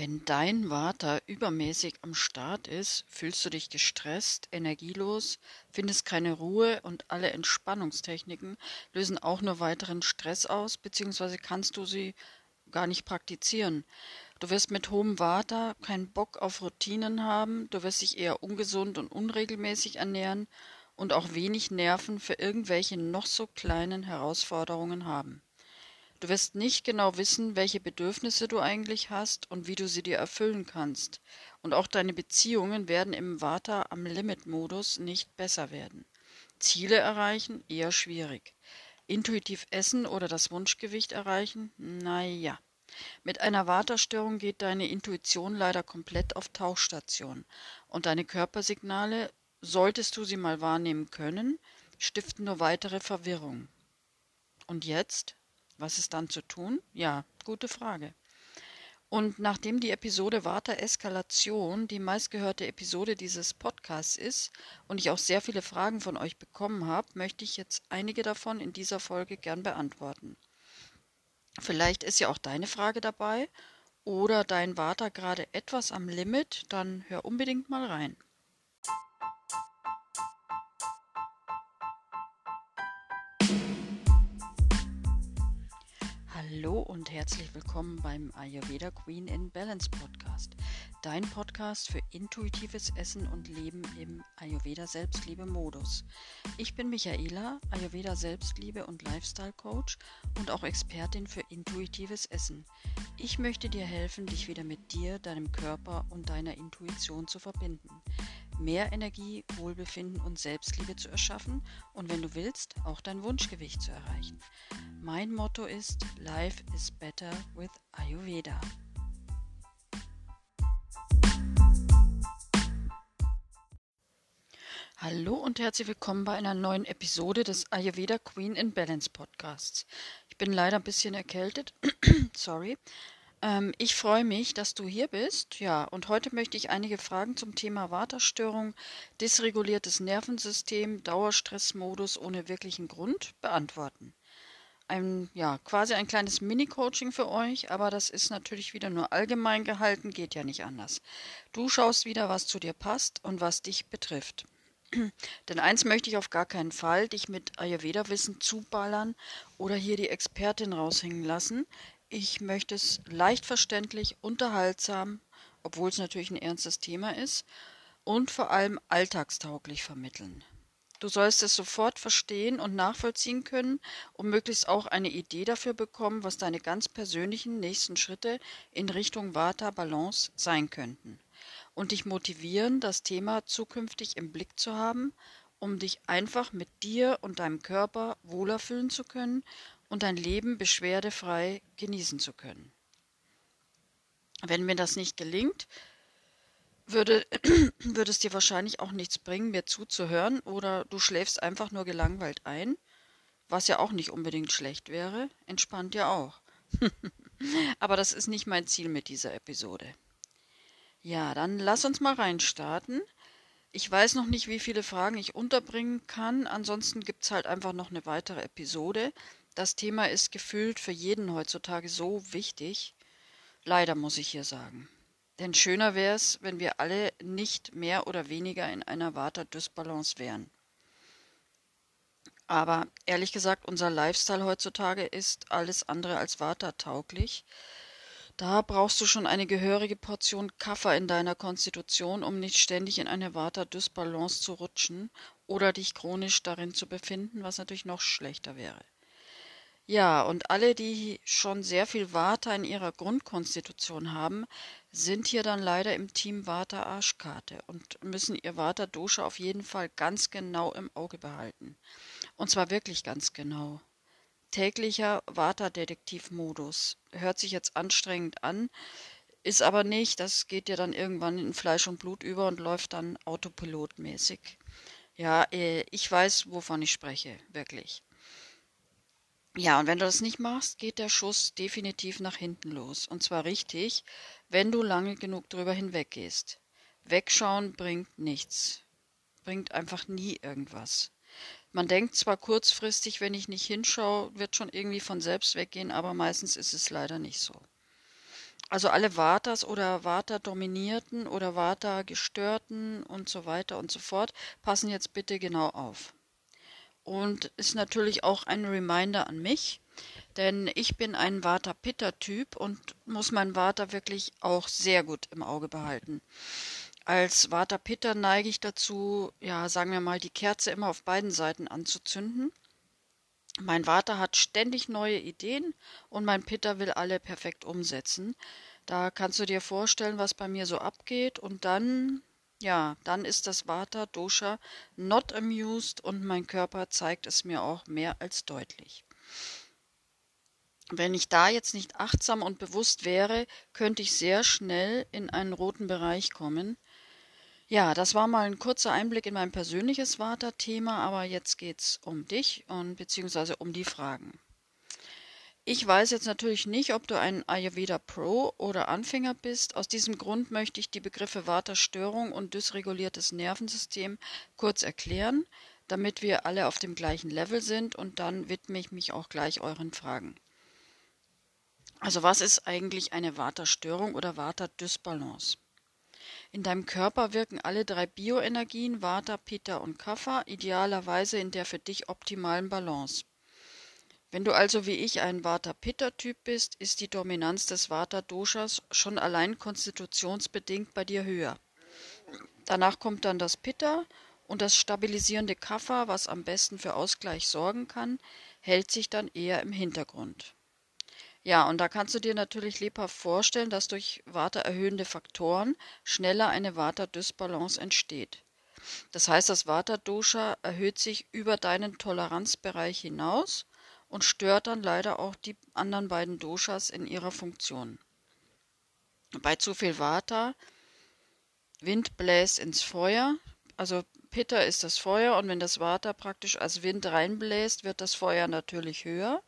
Wenn dein Vata übermäßig am Start ist, fühlst du dich gestresst, energielos, findest keine Ruhe und alle Entspannungstechniken lösen auch nur weiteren Stress aus, beziehungsweise kannst du sie gar nicht praktizieren. Du wirst mit hohem Vata keinen Bock auf Routinen haben, du wirst dich eher ungesund und unregelmäßig ernähren und auch wenig Nerven für irgendwelche noch so kleinen Herausforderungen haben. Du wirst nicht genau wissen, welche Bedürfnisse du eigentlich hast und wie du sie dir erfüllen kannst. Und auch deine Beziehungen werden im Vata am Limit-Modus nicht besser werden. Ziele erreichen eher schwierig. Intuitiv essen oder das Wunschgewicht erreichen? Naja. Mit einer Vata-Störung geht deine Intuition leider komplett auf Tauchstation. Und deine Körpersignale, solltest du sie mal wahrnehmen können, stiften nur weitere Verwirrung. Und jetzt? Was ist dann zu tun? Ja, gute Frage. Und nachdem die Episode Vata Eskalation die meistgehörte Episode dieses Podcasts ist und ich auch sehr viele Fragen von euch bekommen habe, möchte ich jetzt einige davon in dieser Folge gern beantworten. Vielleicht ist ja auch deine Frage dabei oder dein Vata gerade etwas am Limit, dann hör unbedingt mal rein. Hallo und herzlich willkommen beim Ayurveda Queen in Balance Podcast. Dein Podcast für intuitives Essen und Leben im Ayurveda Selbstliebe Modus. Ich bin Michaela, Ayurveda Selbstliebe und Lifestyle Coach und auch Expertin für intuitives Essen. Ich möchte dir helfen, dich wieder mit dir, deinem Körper und deiner Intuition zu verbinden mehr Energie, Wohlbefinden und Selbstliebe zu erschaffen und wenn du willst, auch dein Wunschgewicht zu erreichen. Mein Motto ist Life is better with Ayurveda. Hallo und herzlich willkommen bei einer neuen Episode des Ayurveda Queen in Balance Podcasts. Ich bin leider ein bisschen erkältet, sorry, ähm, ich freue mich, dass du hier bist. Ja, und heute möchte ich einige Fragen zum Thema Waterstörung, dysreguliertes Nervensystem, Dauerstressmodus ohne wirklichen Grund beantworten. Ein, ja, quasi ein kleines Mini-Coaching für euch, aber das ist natürlich wieder nur allgemein gehalten, geht ja nicht anders. Du schaust wieder, was zu dir passt und was dich betrifft. Denn eins möchte ich auf gar keinen Fall, dich mit Ayurveda-Wissen zuballern oder hier die Expertin raushängen lassen. Ich möchte es leicht verständlich, unterhaltsam, obwohl es natürlich ein ernstes Thema ist, und vor allem alltagstauglich vermitteln. Du sollst es sofort verstehen und nachvollziehen können und möglichst auch eine Idee dafür bekommen, was deine ganz persönlichen nächsten Schritte in Richtung Vata Balance sein könnten. Und dich motivieren, das Thema zukünftig im Blick zu haben, um dich einfach mit dir und deinem Körper wohler fühlen zu können und dein Leben beschwerdefrei genießen zu können. Wenn mir das nicht gelingt, würde, würde es dir wahrscheinlich auch nichts bringen, mir zuzuhören oder du schläfst einfach nur gelangweilt ein, was ja auch nicht unbedingt schlecht wäre, entspannt ja auch. Aber das ist nicht mein Ziel mit dieser Episode. Ja, dann lass uns mal reinstarten. Ich weiß noch nicht, wie viele Fragen ich unterbringen kann, ansonsten gibt es halt einfach noch eine weitere Episode. Das Thema ist gefühlt für jeden heutzutage so wichtig. Leider muss ich hier sagen. Denn schöner wäre es, wenn wir alle nicht mehr oder weniger in einer Vata-Dysbalance wären. Aber ehrlich gesagt, unser Lifestyle heutzutage ist alles andere als Vata-tauglich. Da brauchst du schon eine gehörige Portion Kaffer in deiner Konstitution, um nicht ständig in eine Vata-Dysbalance zu rutschen oder dich chronisch darin zu befinden, was natürlich noch schlechter wäre. Ja, und alle, die schon sehr viel Vata in ihrer Grundkonstitution haben, sind hier dann leider im Team Vata Arschkarte und müssen ihr Vata Dosha auf jeden Fall ganz genau im Auge behalten. Und zwar wirklich ganz genau. Täglicher Vata-Detektiv-Modus. Hört sich jetzt anstrengend an, ist aber nicht. Das geht ja dann irgendwann in Fleisch und Blut über und läuft dann autopilotmäßig. Ja, äh, ich weiß, wovon ich spreche, wirklich. Ja, und wenn du das nicht machst, geht der Schuss definitiv nach hinten los. Und zwar richtig, wenn du lange genug drüber hinweggehst. Wegschauen bringt nichts. Bringt einfach nie irgendwas. Man denkt zwar kurzfristig, wenn ich nicht hinschaue, wird schon irgendwie von selbst weggehen, aber meistens ist es leider nicht so. Also alle Vatas oder Vata-dominierten oder Vata-gestörten und so weiter und so fort, passen jetzt bitte genau auf. Und ist natürlich auch ein Reminder an mich, denn ich bin ein Vata-Pitta-Typ und muss mein Vata wirklich auch sehr gut im Auge behalten. Als Vata-Pitta neige ich dazu, ja, sagen wir mal, die Kerze immer auf beiden Seiten anzuzünden. Mein Vata hat ständig neue Ideen und mein Pitta will alle perfekt umsetzen. Da kannst du dir vorstellen, was bei mir so abgeht und dann, ja, dann ist das Vata Dosha not amused und mein Körper zeigt es mir auch mehr als deutlich. Wenn ich da jetzt nicht achtsam und bewusst wäre, könnte ich sehr schnell in einen roten Bereich kommen. Ja, das war mal ein kurzer Einblick in mein persönliches Vata-Thema, aber jetzt geht's um dich und beziehungsweise um die Fragen. Ich weiß jetzt natürlich nicht, ob du ein Ayurveda Pro oder Anfänger bist. Aus diesem Grund möchte ich die Begriffe Vata-Störung und dysreguliertes Nervensystem kurz erklären, damit wir alle auf dem gleichen Level sind und dann widme ich mich auch gleich euren Fragen. Also was ist eigentlich eine Vata-Störung oder Vata-Dysbalance? In deinem Körper wirken alle drei Bioenergien Vata, Pitta und Kapha idealerweise in der für dich optimalen Balance. Wenn du also wie ich ein Vata-Pitta-Typ bist, ist die Dominanz des Vata-Doshas schon allein konstitutionsbedingt bei dir höher. Danach kommt dann das Pitta und das stabilisierende Kapha, was am besten für Ausgleich sorgen kann, hält sich dann eher im Hintergrund. Ja, und da kannst du dir natürlich lebhaft vorstellen, dass durch Vata-erhöhende Faktoren schneller eine Vata-Dysbalance entsteht. Das heißt, das Vata-Dosha erhöht sich über deinen Toleranzbereich hinaus und stört dann leider auch die anderen beiden Doshas in ihrer Funktion. Bei zu viel Vata, Wind bläst ins Feuer, also Pitta ist das Feuer und wenn das Vata praktisch als Wind reinbläst, wird das Feuer natürlich höher.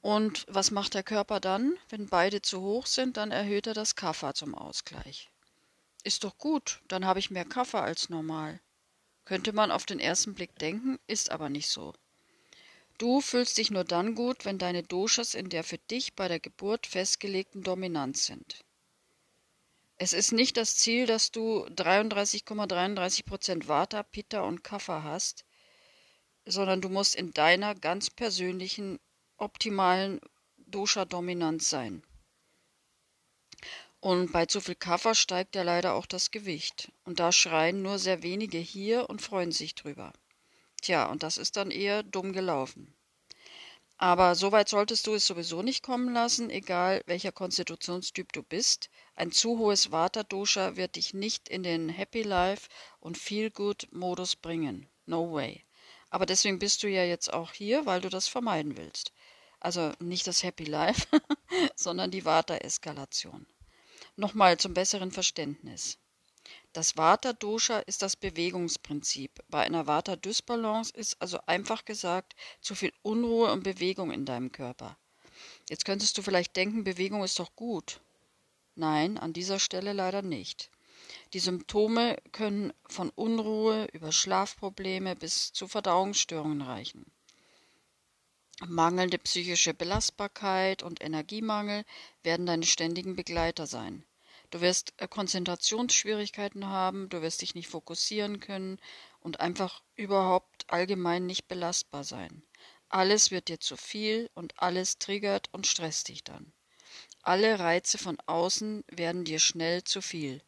Und was macht der Körper dann? Wenn beide zu hoch sind, dann erhöht er das Kapha zum Ausgleich. Ist doch gut, dann habe ich mehr Kapha als normal. Könnte man auf den ersten Blick denken, ist aber nicht so. Du fühlst dich nur dann gut, wenn deine Doshas in der für dich bei der Geburt festgelegten Dominanz sind. Es ist nicht das Ziel, dass du 33,33 Prozent Vata, Pitta und Kapha hast, sondern du musst in deiner ganz persönlichen optimalen Dosha-Dominanz sein. Und bei zu viel Kaffer steigt ja leider auch das Gewicht. Und da schreien nur sehr wenige hier und freuen sich drüber. Tja, und das ist dann eher dumm gelaufen. Aber so weit solltest du es sowieso nicht kommen lassen, egal welcher Konstitutionstyp du bist. Ein zu hohes Vata-Dosha wird dich nicht in den Happy Life und Feel Good Modus bringen. No way. Aber deswegen bist du ja jetzt auch hier, weil du das vermeiden willst. Also nicht das Happy Life, sondern die Vata-Eskalation. Nochmal zum besseren Verständnis. Das Vata-Dosha ist das Bewegungsprinzip. Bei einer Vata-Dysbalance ist also einfach gesagt zu viel Unruhe und Bewegung in deinem Körper. Jetzt könntest du vielleicht denken, Bewegung ist doch gut. Nein, an dieser Stelle leider nicht. Die Symptome können von Unruhe über Schlafprobleme bis zu Verdauungsstörungen reichen. Mangelnde psychische Belastbarkeit und Energiemangel werden deine ständigen Begleiter sein. Du wirst äh, Konzentrationsschwierigkeiten haben, du wirst dich nicht fokussieren können und einfach überhaupt allgemein nicht belastbar sein. Alles wird dir zu viel und alles triggert und stresst dich dann. Alle Reize von außen werden dir schnell zu viel.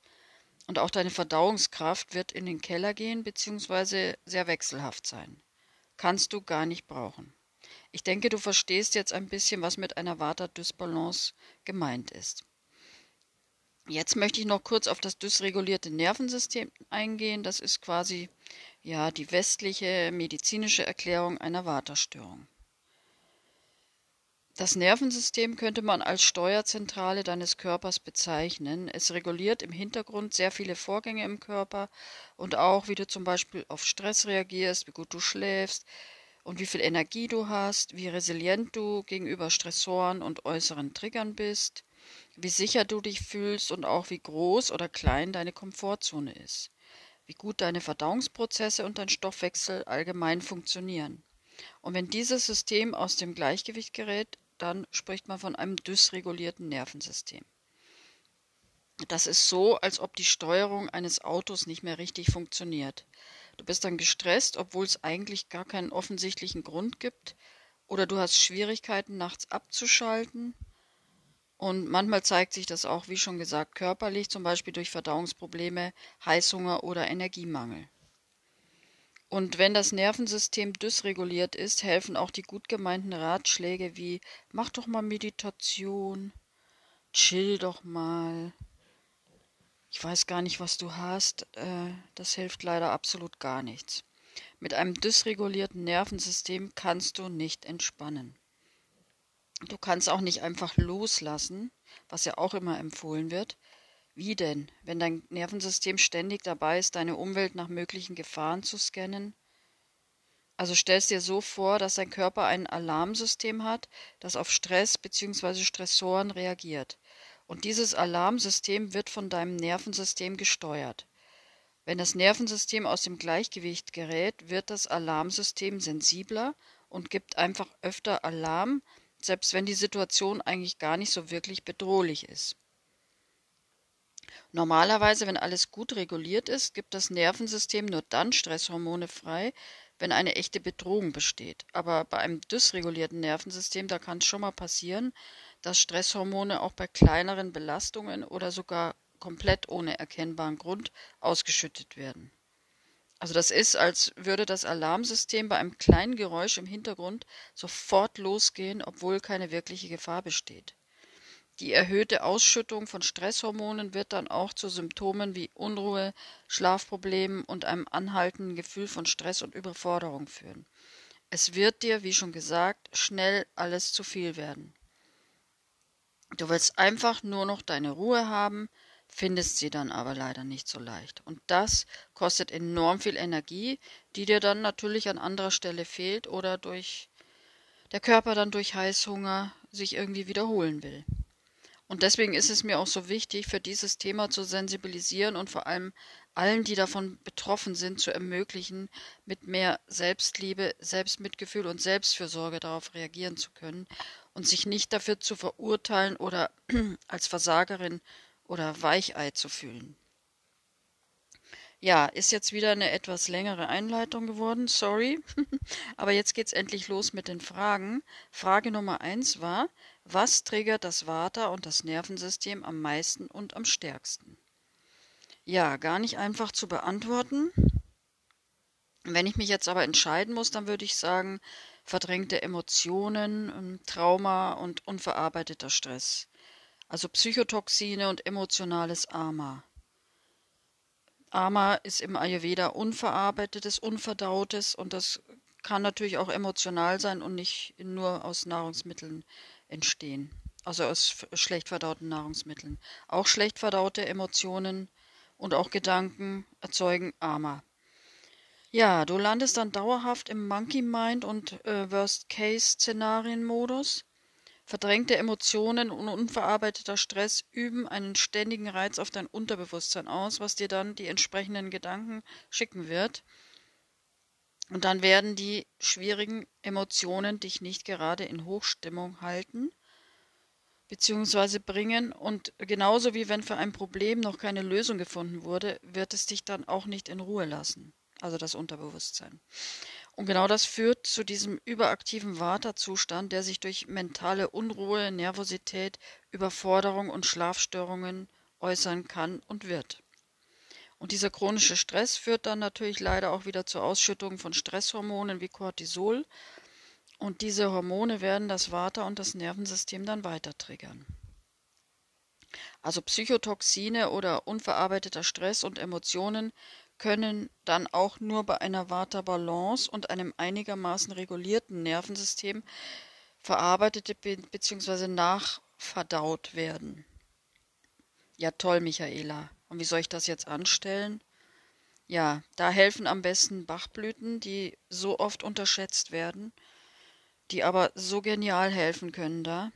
Und auch deine Verdauungskraft wird in den Keller gehen bzw. sehr wechselhaft sein. Kannst du gar nicht brauchen. Ich denke, du verstehst jetzt ein bisschen, was mit einer Vata-Dysbalance gemeint ist. Jetzt möchte ich noch kurz auf das dysregulierte Nervensystem eingehen. Das ist quasi ja die westliche medizinische Erklärung einer Vata-Störung. Das Nervensystem könnte man als Steuerzentrale deines Körpers bezeichnen. Es reguliert im Hintergrund sehr viele Vorgänge im Körper und auch, wie du zum Beispiel auf Stress reagierst, wie gut du schläfst, und wie viel Energie du hast, wie resilient du gegenüber Stressoren und äußeren Triggern bist, wie sicher du dich fühlst und auch wie groß oder klein deine Komfortzone ist, wie gut deine Verdauungsprozesse und dein Stoffwechsel allgemein funktionieren. Und wenn dieses System aus dem Gleichgewicht gerät, dann spricht man von einem dysregulierten Nervensystem. Das ist so, als ob die Steuerung eines Autos nicht mehr richtig funktioniert. Du bist dann gestresst, obwohl es eigentlich gar keinen offensichtlichen Grund gibt, oder du hast Schwierigkeiten, nachts abzuschalten. Und manchmal zeigt sich das auch, wie schon gesagt, körperlich, zum Beispiel durch Verdauungsprobleme, Heißhunger oder Energiemangel. Und wenn das Nervensystem dysreguliert ist, helfen auch die gut gemeinten Ratschläge wie mach doch mal Meditation, chill doch mal. Ich weiß gar nicht, was du hast. Äh, das hilft leider absolut gar nichts. Mit einem dysregulierten Nervensystem kannst du nicht entspannen. Du kannst auch nicht einfach loslassen, was ja auch immer empfohlen wird, wie denn, wenn dein Nervensystem ständig dabei ist, deine Umwelt nach möglichen Gefahren zu scannen? Also stellst dir so vor, dass dein Körper ein Alarmsystem hat, das auf Stress bzw. Stressoren reagiert. Und dieses Alarmsystem wird von deinem Nervensystem gesteuert. Wenn das Nervensystem aus dem Gleichgewicht gerät, wird das Alarmsystem sensibler und gibt einfach öfter Alarm, selbst wenn die Situation eigentlich gar nicht so wirklich bedrohlich ist. Normalerweise, wenn alles gut reguliert ist, gibt das Nervensystem nur dann Stresshormone frei, wenn eine echte Bedrohung besteht. Aber bei einem dysregulierten Nervensystem, da kann es schon mal passieren, dass Stresshormone auch bei kleineren Belastungen oder sogar komplett ohne erkennbaren Grund ausgeschüttet werden. Also das ist, als würde das Alarmsystem bei einem kleinen Geräusch im Hintergrund sofort losgehen, obwohl keine wirkliche Gefahr besteht. Die erhöhte Ausschüttung von Stresshormonen wird dann auch zu Symptomen wie Unruhe, Schlafproblemen und einem anhaltenden Gefühl von Stress und Überforderung führen. Es wird dir, wie schon gesagt, schnell alles zu viel werden. Du willst einfach nur noch deine Ruhe haben, findest sie dann aber leider nicht so leicht. Und das kostet enorm viel Energie, die dir dann natürlich an anderer Stelle fehlt oder durch der Körper dann durch Heißhunger sich irgendwie wiederholen will. Und deswegen ist es mir auch so wichtig, für dieses Thema zu sensibilisieren und vor allem allen, die davon betroffen sind, zu ermöglichen, mit mehr Selbstliebe, Selbstmitgefühl und Selbstfürsorge darauf reagieren zu können und sich nicht dafür zu verurteilen oder als Versagerin oder Weichei zu fühlen. Ja, ist jetzt wieder eine etwas längere Einleitung geworden, sorry. Aber jetzt geht's endlich los mit den Fragen. Frage Nummer eins war, was triggert das Vata und das Nervensystem am meisten und am stärksten? Ja, gar nicht einfach zu beantworten. Wenn ich mich jetzt aber entscheiden muss, dann würde ich sagen, verdrängte Emotionen, ähm, Trauma und unverarbeiteter Stress. Also Psychotoxine und emotionales Ama. Ama ist im Ayurveda unverarbeitetes, unverdautes und das kann natürlich auch emotional sein und nicht nur aus Nahrungsmitteln entstehen. Also aus schlecht verdauten Nahrungsmitteln. Auch schlecht verdaute Emotionen und auch Gedanken erzeugen Ama. Ja, du landest dann dauerhaft im Monkey Mind und äh, Worst-Case-Szenarien-Modus. Verdrängte Emotionen und unverarbeiteter Stress üben einen ständigen Reiz auf dein Unterbewusstsein aus, was dir dann die entsprechenden Gedanken schicken wird. Und dann werden die schwierigen Emotionen dich nicht gerade in Hochstimmung halten bzw. bringen. Und genauso wie wenn für ein Problem noch keine Lösung gefunden wurde, wird es dich dann auch nicht in Ruhe lassen. Also das Unterbewusstsein. Und genau das führt zu diesem überaktiven Vata-Zustand, der sich durch mentale Unruhe, Nervosität, Überforderung und Schlafstörungen äußern kann und wird. Und dieser chronische Stress führt dann natürlich leider auch wieder zur Ausschüttung von Stresshormonen wie Cortisol. Und diese Hormone werden das Vata und das Nervensystem dann weiter triggern. Also Psychotoxine oder unverarbeiteter Stress und Emotionen können dann auch nur bei einer Vata-Balance und einem einigermaßen regulierten Nervensystem verarbeitet bzw. nachverdaut werden. Ja, toll, Michaela. Und wie soll ich das jetzt anstellen? Ja, da helfen am besten Bachblüten, die so oft unterschätzt werden, die aber so genial helfen können da.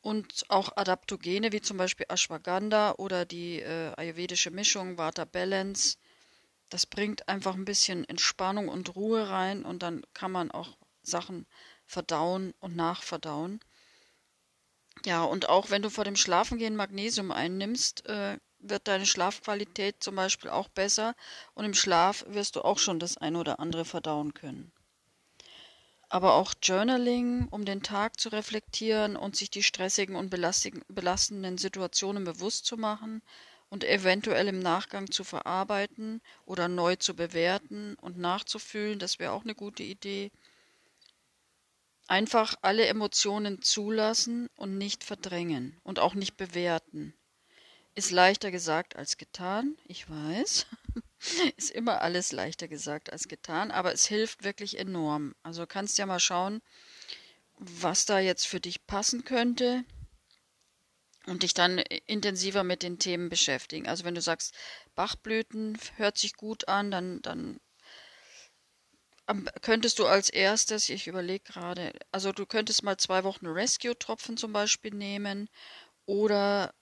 Und auch Adaptogene wie zum Beispiel Ashwagandha oder die äh, ayurvedische Mischung Vata Balance das bringt einfach ein bisschen Entspannung und Ruhe rein und dann kann man auch Sachen verdauen und nachverdauen. Ja, und auch wenn du vor dem Schlafengehen Magnesium einnimmst, äh, wird deine Schlafqualität zum Beispiel auch besser und im Schlaf wirst du auch schon das ein oder andere verdauen können. Aber auch Journaling, um den Tag zu reflektieren und sich die stressigen und belastenden Situationen bewusst zu machen und eventuell im Nachgang zu verarbeiten oder neu zu bewerten und nachzufühlen, das wäre auch eine gute Idee. Einfach alle Emotionen zulassen und nicht verdrängen und auch nicht bewerten. Ist leichter gesagt als getan, ich weiß. Ist immer alles leichter gesagt als getan, aber es hilft wirklich enorm. Also kannst ja mal schauen, was da jetzt für dich passen könnte und dich dann intensiver mit den Themen beschäftigen. Also wenn du sagst, Bachblüten hört sich gut an, dann, dann könntest du als erstes, ich überlege gerade, also du könntest mal zwei Wochen Rescue-Tropfen zum Beispiel nehmen oder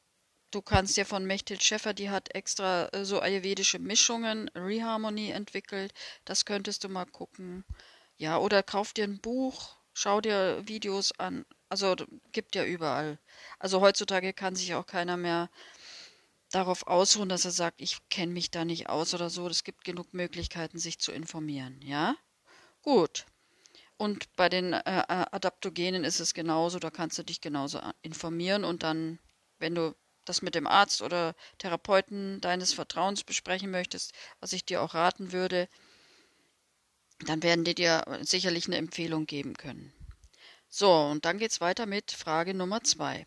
du kannst ja von Mechthild Schäffer, die hat extra äh, so ayurvedische Mischungen, Reharmony entwickelt, das könntest du mal gucken. Ja, oder kauf dir ein Buch, schau dir Videos an, also gibt ja überall. Also heutzutage kann sich auch keiner mehr darauf ausruhen, dass er sagt, ich kenne mich da nicht aus oder so. Es gibt genug Möglichkeiten, sich zu informieren, ja? Gut. Und bei den äh, äh, Adaptogenen ist es genauso, da kannst du dich genauso äh, informieren und dann, wenn du das mit dem Arzt oder Therapeuten deines Vertrauens besprechen möchtest, was ich dir auch raten würde, dann werden die dir sicherlich eine Empfehlung geben können. So, und dann geht's weiter mit Frage Nummer zwei.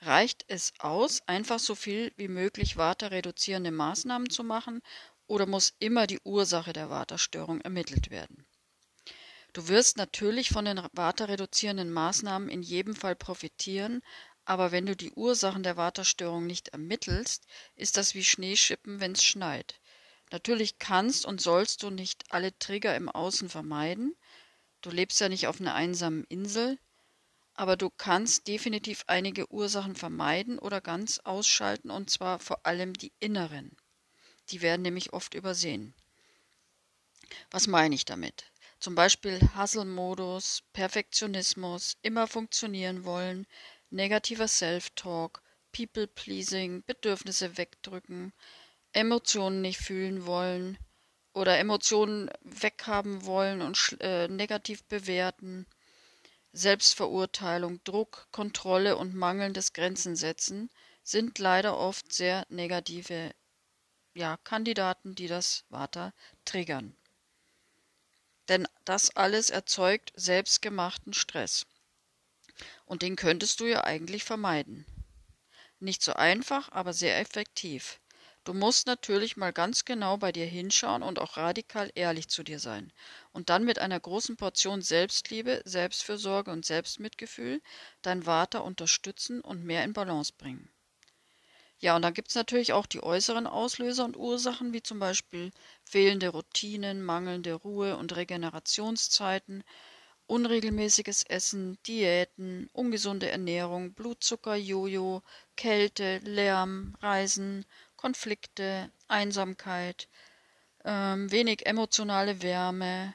Reicht es aus, einfach so viel wie möglich waterreduzierende Maßnahmen zu machen, oder muss immer die Ursache der Waterstörung ermittelt werden? Du wirst natürlich von den waterreduzierenden Maßnahmen in jedem Fall profitieren, aber wenn du die Ursachen der Waterstörung nicht ermittelst, ist das wie Schneeschippen, wenn's schneit. Natürlich kannst und sollst du nicht alle Trigger im Außen vermeiden. Du lebst ja nicht auf einer einsamen Insel, aber du kannst definitiv einige Ursachen vermeiden oder ganz ausschalten, und zwar vor allem die inneren. Die werden nämlich oft übersehen. Was meine ich damit? Zum Beispiel Hustle-Modus, Perfektionismus, immer funktionieren wollen, negativer Self-Talk, People-Pleasing, Bedürfnisse wegdrücken, Emotionen nicht fühlen wollen oder Emotionen weghaben wollen und äh, negativ bewerten, Selbstverurteilung, Druck, Kontrolle und mangelndes Grenzen setzen sind leider oft sehr negative ja, Kandidaten, die das Vata triggern. Denn das alles erzeugt selbstgemachten Stress. Und den könntest du ja eigentlich vermeiden. Nicht so einfach, aber sehr effektiv. Du musst natürlich mal ganz genau bei dir hinschauen und auch radikal ehrlich zu dir sein. Und dann mit einer großen Portion Selbstliebe, Selbstfürsorge und Selbstmitgefühl dein Vater unterstützen und mehr in Balance bringen. Ja, und dann gibt es natürlich auch die äußeren Auslöser und Ursachen, wie zum Beispiel fehlende Routinen, mangelnde Ruhe und Regenerationszeiten, unregelmäßiges Essen, Diäten, ungesunde Ernährung, Blutzucker, Jojo, Kälte, Lärm, Reisen, Konflikte, Einsamkeit, ähm, wenig emotionale Wärme,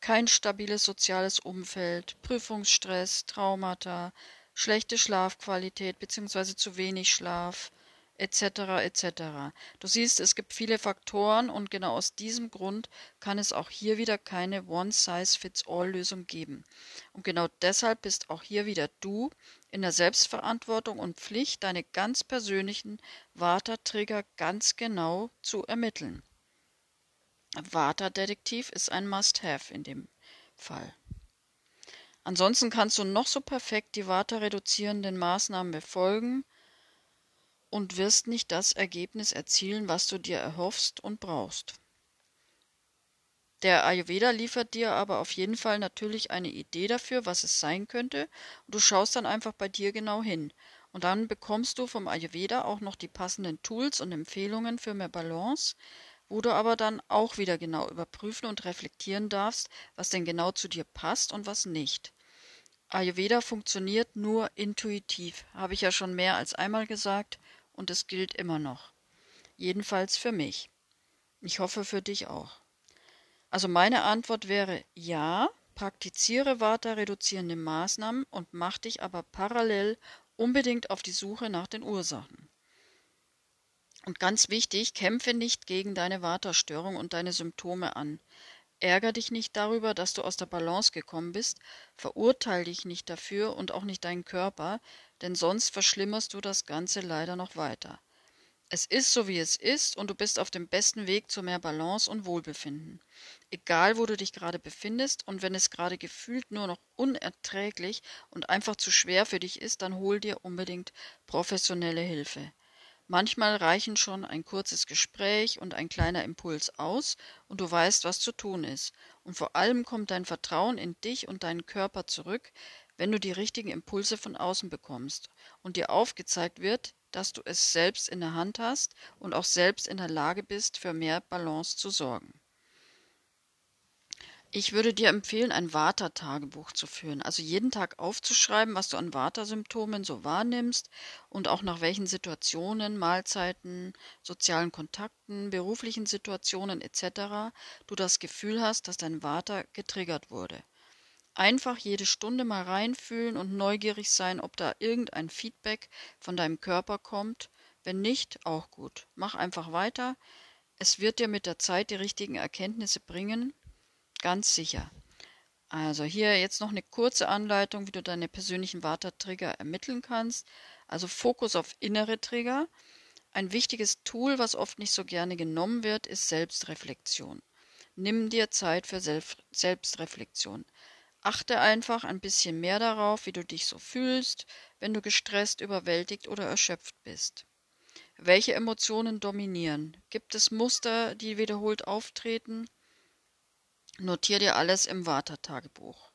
kein stabiles soziales Umfeld, Prüfungsstress, Traumata, schlechte Schlafqualität bzw. zu wenig Schlaf, etc. etc. Du siehst, es gibt viele Faktoren und genau aus diesem Grund kann es auch hier wieder keine One-Size-Fits-All-Lösung geben. Und genau deshalb bist auch hier wieder du in der Selbstverantwortung und Pflicht, deine ganz persönlichen Vata-Trigger ganz genau zu ermitteln. Vata-Detektiv ist ein Must-Have in dem Fall. Ansonsten kannst du noch so perfekt die Vata-reduzierenden Maßnahmen befolgen, und wirst nicht das Ergebnis erzielen, was du dir erhoffst und brauchst. Der Ayurveda liefert dir aber auf jeden Fall natürlich eine Idee dafür, was es sein könnte, und du schaust dann einfach bei dir genau hin. Und dann bekommst du vom Ayurveda auch noch die passenden Tools und Empfehlungen für mehr Balance, wo du aber dann auch wieder genau überprüfen und reflektieren darfst, was denn genau zu dir passt und was nicht. Ayurveda funktioniert nur intuitiv, habe ich ja schon mehr als einmal gesagt, und es gilt immer noch. Jedenfalls für mich. Ich hoffe für dich auch. Also meine Antwort wäre ja, Praktiziere Vata-reduzierende Maßnahmen und mach dich aber parallel unbedingt auf die Suche nach den Ursachen. Und ganz wichtig, kämpfe nicht gegen deine Vata-Störung und deine Symptome an. Ärger dich nicht darüber, dass du aus der Balance gekommen bist, verurteile dich nicht dafür und auch nicht deinen Körper, denn sonst verschlimmerst du das Ganze leider noch weiter. Es ist so, wie es ist, und du bist auf dem besten Weg zu mehr Balance und Wohlbefinden. Egal, wo du dich gerade befindest, und wenn es gerade gefühlt nur noch unerträglich und einfach zu schwer für dich ist, dann hol dir unbedingt professionelle Hilfe. Manchmal reichen schon ein kurzes Gespräch und ein kleiner Impuls aus, und du weißt, was zu tun ist. Und vor allem kommt dein Vertrauen in dich und deinen Körper zurück, wenn du die richtigen Impulse von außen bekommst und dir aufgezeigt wird, dass du es selbst in der Hand hast und auch selbst in der Lage bist, für mehr Balance zu sorgen. Ich würde dir empfehlen, ein Vata-Tagebuch zu führen, also jeden Tag aufzuschreiben, was du an Vata-Symptomen so wahrnimmst und auch nach welchen Situationen, Mahlzeiten, sozialen Kontakten, beruflichen Situationen etc. du das Gefühl hast, dass dein Vata getriggert wurde. Einfach jede Stunde mal reinfühlen und neugierig sein, ob da irgendein Feedback von deinem Körper kommt. Wenn nicht, auch gut. Mach einfach weiter. Es wird dir mit der Zeit die richtigen Erkenntnisse bringen Ganz sicher. Also hier jetzt noch eine kurze Anleitung, wie du deine persönlichen Vata-Trigger ermitteln kannst. Also Fokus auf innere Trigger. Ein wichtiges Tool, was oft nicht so gerne genommen wird, ist Selbstreflexion. Nimm dir Zeit für Selbst Selbstreflexion. Achte einfach ein bisschen mehr darauf, wie du dich so fühlst, wenn du gestresst, überwältigt oder erschöpft bist. Welche Emotionen dominieren? Gibt es Muster, die wiederholt auftreten? Notier dir alles im Vata-Tagebuch.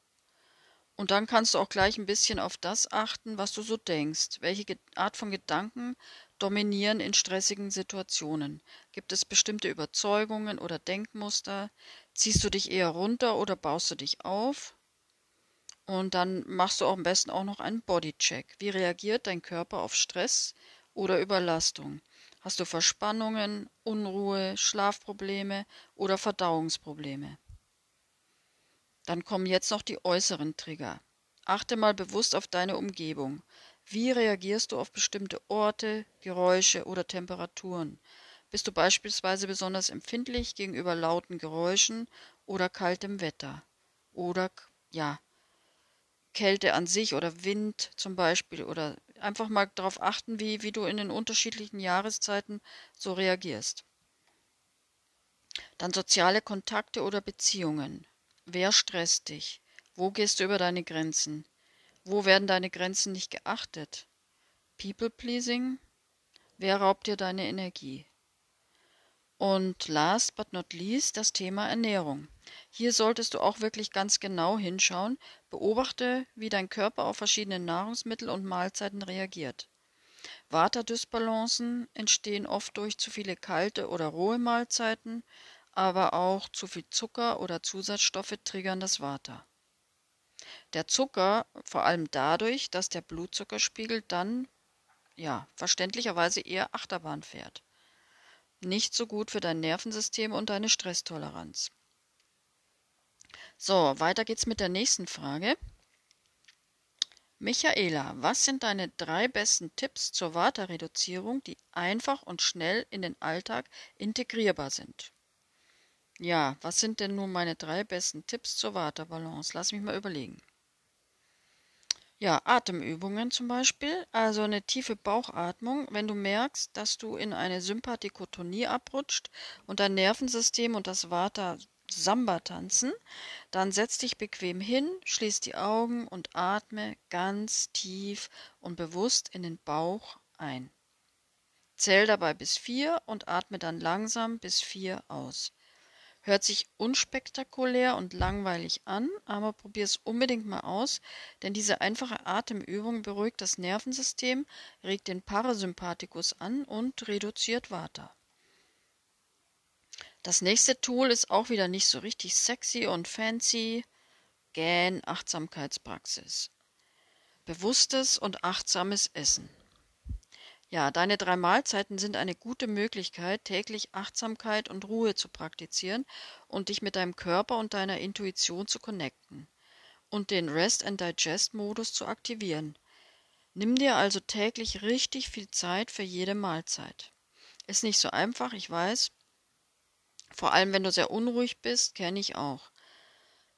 Und dann kannst du auch gleich ein bisschen auf das achten, was du so denkst. Welche Art von Gedanken dominieren in stressigen Situationen? Gibt es bestimmte Überzeugungen oder Denkmuster? Ziehst du dich eher runter oder baust du dich auf? Und dann machst du auch am besten auch noch einen Bodycheck. Wie reagiert dein Körper auf Stress oder Überlastung? Hast du Verspannungen, Unruhe, Schlafprobleme oder Verdauungsprobleme? Dann kommen jetzt noch die äußeren Trigger. Achte mal bewusst auf deine Umgebung. Wie reagierst du auf bestimmte Orte, Geräusche oder Temperaturen? Bist du beispielsweise besonders empfindlich gegenüber lauten Geräuschen oder kaltem Wetter? Oder ja, Kälte an sich oder Wind zum Beispiel oder einfach mal darauf achten, wie, wie du in den unterschiedlichen Jahreszeiten so reagierst. Dann soziale Kontakte oder Beziehungen. Wer stresst dich? Wo gehst du über deine Grenzen? Wo werden deine Grenzen nicht geachtet? People pleasing? Wer raubt dir deine Energie? Und last but not least das Thema Ernährung. Hier solltest du auch wirklich ganz genau hinschauen. Beobachte, wie dein Körper auf verschiedene Nahrungsmittel und Mahlzeiten reagiert. Vata-Dysbalancen entstehen oft durch zu viele kalte oder rohe Mahlzeiten, aber auch zu viel Zucker oder Zusatzstoffe triggern das Vata. Der Zucker vor allem dadurch, dass der Blutzuckerspiegel dann ja verständlicherweise eher Achterbahn fährt. Nicht so gut für dein Nervensystem und deine Stresstoleranz. So, weiter geht's mit der nächsten Frage. Michaela, was sind deine drei besten Tipps zur Vata-Reduzierung, die einfach und schnell in den Alltag integrierbar sind? Ja, was sind denn nun meine drei besten Tipps zur Waterbalance? Lass mich mal überlegen. Ja, Atemübungen zum Beispiel, also eine tiefe Bauchatmung, wenn du merkst, dass du in eine Sympathikotonie abrutscht und dein Nervensystem und das Vata Samba tanzen, dann setz dich bequem hin, schließ die Augen und atme ganz tief und bewusst in den Bauch ein. Zähl dabei bis vier und atme dann langsam bis vier aus. Hört sich unspektakulär und langweilig an, aber probier es unbedingt mal aus, denn diese einfache Atemübung beruhigt das Nervensystem, regt den Parasympathikus an und reduziert Vata. Das nächste Tool ist auch wieder nicht so richtig sexy und fancy. Gähn Achtsamkeitspraxis. Bewusstes und achtsames Essen. Ja, deine drei Mahlzeiten sind eine gute Möglichkeit, täglich Achtsamkeit und Ruhe zu praktizieren und dich mit deinem Körper und deiner Intuition zu connecten. und den Rest and Digest Modus zu aktivieren. Nimm dir also täglich richtig viel Zeit für jede Mahlzeit. Ist nicht so einfach, ich weiß. Vor allem, wenn du sehr unruhig bist, kenne ich auch.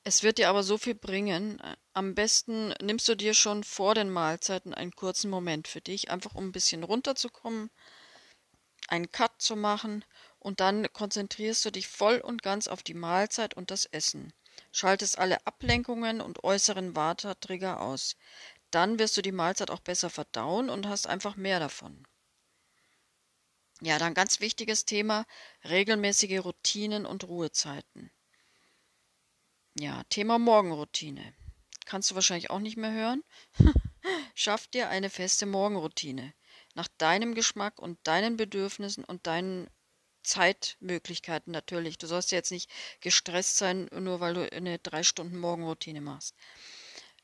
Es wird dir aber so viel bringen. Am besten nimmst du dir schon vor den Mahlzeiten einen kurzen Moment für dich, einfach um ein bisschen runterzukommen, einen Cut zu machen und dann konzentrierst du dich voll und ganz auf die Mahlzeit und das Essen. Schaltest alle Ablenkungen und äußeren Vata-Trigger aus. Dann wirst du die Mahlzeit auch besser verdauen und hast einfach mehr davon. Ja, dann ganz wichtiges Thema, regelmäßige Routinen und Ruhezeiten. Ja, Thema Morgenroutine. Kannst du wahrscheinlich auch nicht mehr hören? Schaff dir eine feste Morgenroutine. Nach deinem Geschmack und deinen Bedürfnissen und deinen Zeitmöglichkeiten natürlich. Du sollst jetzt nicht gestresst sein, nur weil du eine drei Stunden Morgenroutine machst.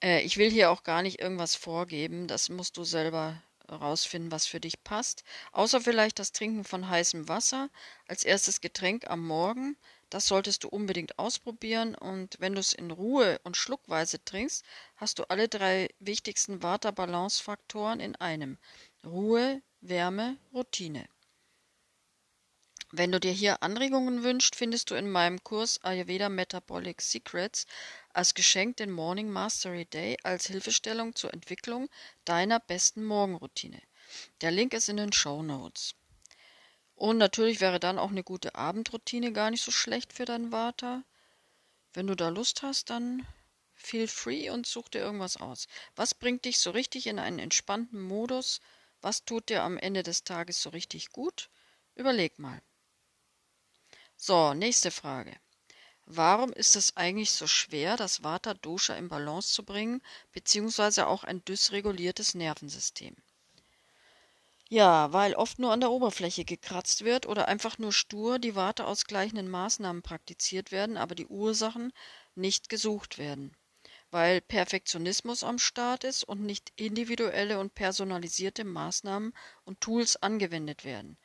Äh, ich will hier auch gar nicht irgendwas vorgeben. Das musst du selber rausfinden, was für dich passt. Außer vielleicht das Trinken von heißem Wasser als erstes Getränk am Morgen. Das solltest du unbedingt ausprobieren und wenn du es in Ruhe und schluckweise trinkst, hast du alle drei wichtigsten Vata-Balance-Faktoren in einem. Ruhe, Wärme, Routine. Wenn du dir hier Anregungen wünschst, findest du in meinem Kurs Ayurveda Metabolic Secrets als Geschenk den Morning Mastery Day als Hilfestellung zur Entwicklung deiner besten Morgenroutine. Der Link ist in den Show Notes. Und natürlich wäre dann auch eine gute Abendroutine gar nicht so schlecht für deinen Vata. Wenn du da Lust hast, dann feel free und such dir irgendwas aus. Was bringt dich so richtig in einen entspannten Modus? Was tut dir am Ende des Tages so richtig gut? Überleg mal. So, nächste Frage. Warum ist es eigentlich so schwer, das Vata Dosha in Balance zu bringen, beziehungsweise auch ein dysreguliertes Nervensystem? Ja, weil oft nur an der Oberfläche gekratzt wird oder einfach nur stur die Vata ausgleichenden Maßnahmen praktiziert werden, aber die Ursachen nicht gesucht werden. Weil Perfektionismus am Start ist und nicht individuelle und personalisierte Maßnahmen und Tools angewendet werden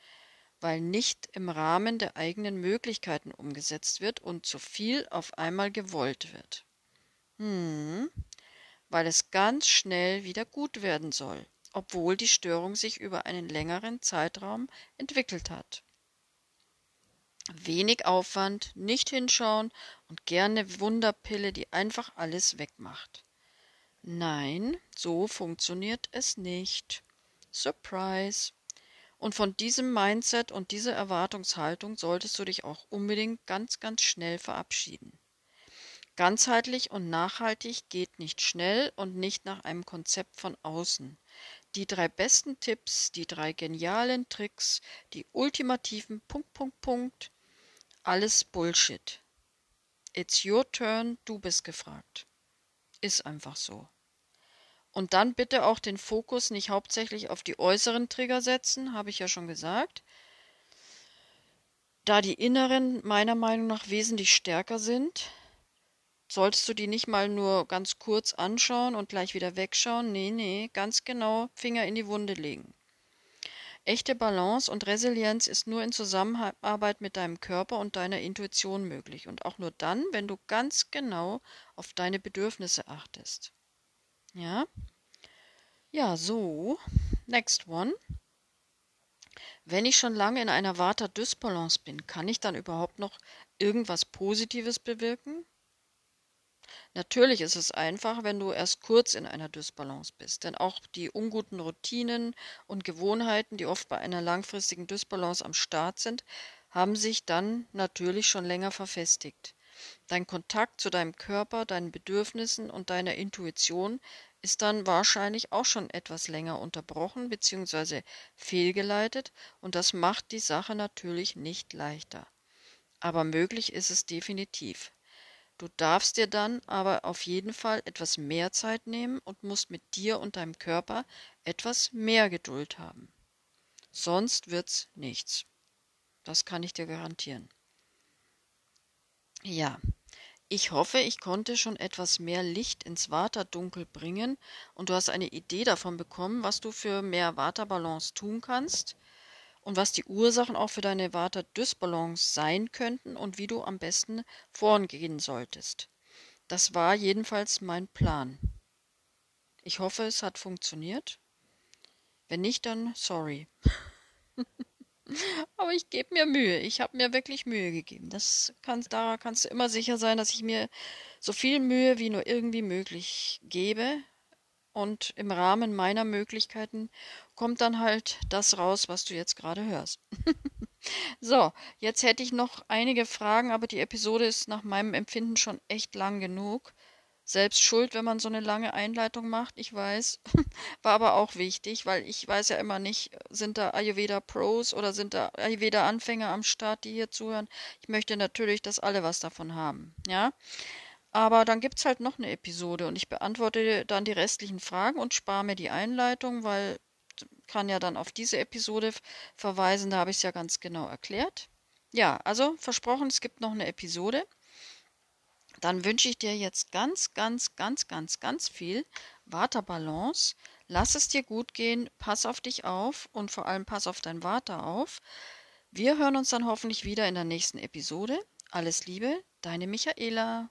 weil nicht im Rahmen der eigenen Möglichkeiten umgesetzt wird und zu viel auf einmal gewollt wird. Hm, weil es ganz schnell wieder gut werden soll, obwohl die Störung sich über einen längeren Zeitraum entwickelt hat. Wenig Aufwand, nicht hinschauen und gerne Wunderpille, die einfach alles wegmacht. Nein, so funktioniert es nicht. Surprise. Und von diesem Mindset und dieser Erwartungshaltung solltest du dich auch unbedingt ganz, ganz schnell verabschieden. Ganzheitlich und nachhaltig geht nicht schnell und nicht nach einem Konzept von außen. Die drei besten Tipps, die drei genialen Tricks, die ultimativen Punkt, Punkt, Punkt, alles Bullshit. It's your turn, du bist gefragt. Ist einfach so. Und dann bitte auch den Fokus nicht hauptsächlich auf die äußeren Trigger setzen, habe ich ja schon gesagt. Da die inneren meiner Meinung nach wesentlich stärker sind, solltest du die nicht mal nur ganz kurz anschauen und gleich wieder wegschauen. Nee, nee, ganz genau Finger in die Wunde legen. Echte Balance und Resilienz ist nur in Zusammenarbeit mit deinem Körper und deiner Intuition möglich und auch nur dann, wenn du ganz genau auf deine Bedürfnisse achtest. Ja? Ja, so. Next one. Wenn ich schon lange in einer Vata-Dysbalance bin, kann ich dann überhaupt noch irgendwas Positives bewirken? Natürlich ist es einfach, wenn du erst kurz in einer Dysbalance bist, denn auch die unguten Routinen und Gewohnheiten, die oft bei einer langfristigen Dysbalance am Start sind, haben sich dann natürlich schon länger verfestigt. Dein Kontakt zu deinem Körper, deinen Bedürfnissen und deiner Intuition ist dann wahrscheinlich auch schon etwas länger unterbrochen bzw. fehlgeleitet und das macht die Sache natürlich nicht leichter. Aber möglich ist es definitiv. Du darfst dir dann aber auf jeden Fall etwas mehr Zeit nehmen und musst mit dir und deinem Körper etwas mehr Geduld haben. Sonst wird's nichts. Das kann ich dir garantieren. Ja, ich hoffe, ich konnte schon etwas mehr Licht ins Vata-Dunkel bringen und du hast eine Idee davon bekommen, was du für mehr Vata-Balance tun kannst und was die Ursachen auch für deine Vata-Dysbalance sein könnten und wie du am besten vorgehen solltest. Das war jedenfalls mein Plan. Ich hoffe, es hat funktioniert. Wenn nicht, dann sorry. Aber ich gebe mir Mühe. Ich habe mir wirklich Mühe gegeben. Das kann, da kannst du immer sicher sein, dass ich mir so viel Mühe wie nur irgendwie möglich gebe. Und im Rahmen meiner Möglichkeiten kommt dann halt das raus, was du jetzt gerade hörst. so, jetzt hätte ich noch einige Fragen, aber die Episode ist nach meinem Empfinden schon echt lang genug. Selbst schuld, wenn man so eine lange Einleitung macht, ich weiß. War aber auch wichtig, weil ich weiß ja immer nicht, sind da Ayurveda Pros oder sind da Ayurveda Anfänger am Start, die hier zuhören. Ich möchte natürlich, dass alle was davon haben, ja. Aber dann gibt es halt noch eine Episode und ich beantworte dann die restlichen Fragen und spare mir die Einleitung, weil kann ja dann auf diese Episode verweisen, da habe ich es ja ganz genau erklärt. Ja, also versprochen, es gibt noch eine Episode dann wünsche ich dir jetzt ganz, ganz, ganz, ganz, ganz viel Waterbalance. Lass es dir gut gehen, pass auf dich auf und vor allem pass auf dein Water auf. Wir hören uns dann hoffentlich wieder in der nächsten Episode. Alles Liebe, deine Michaela.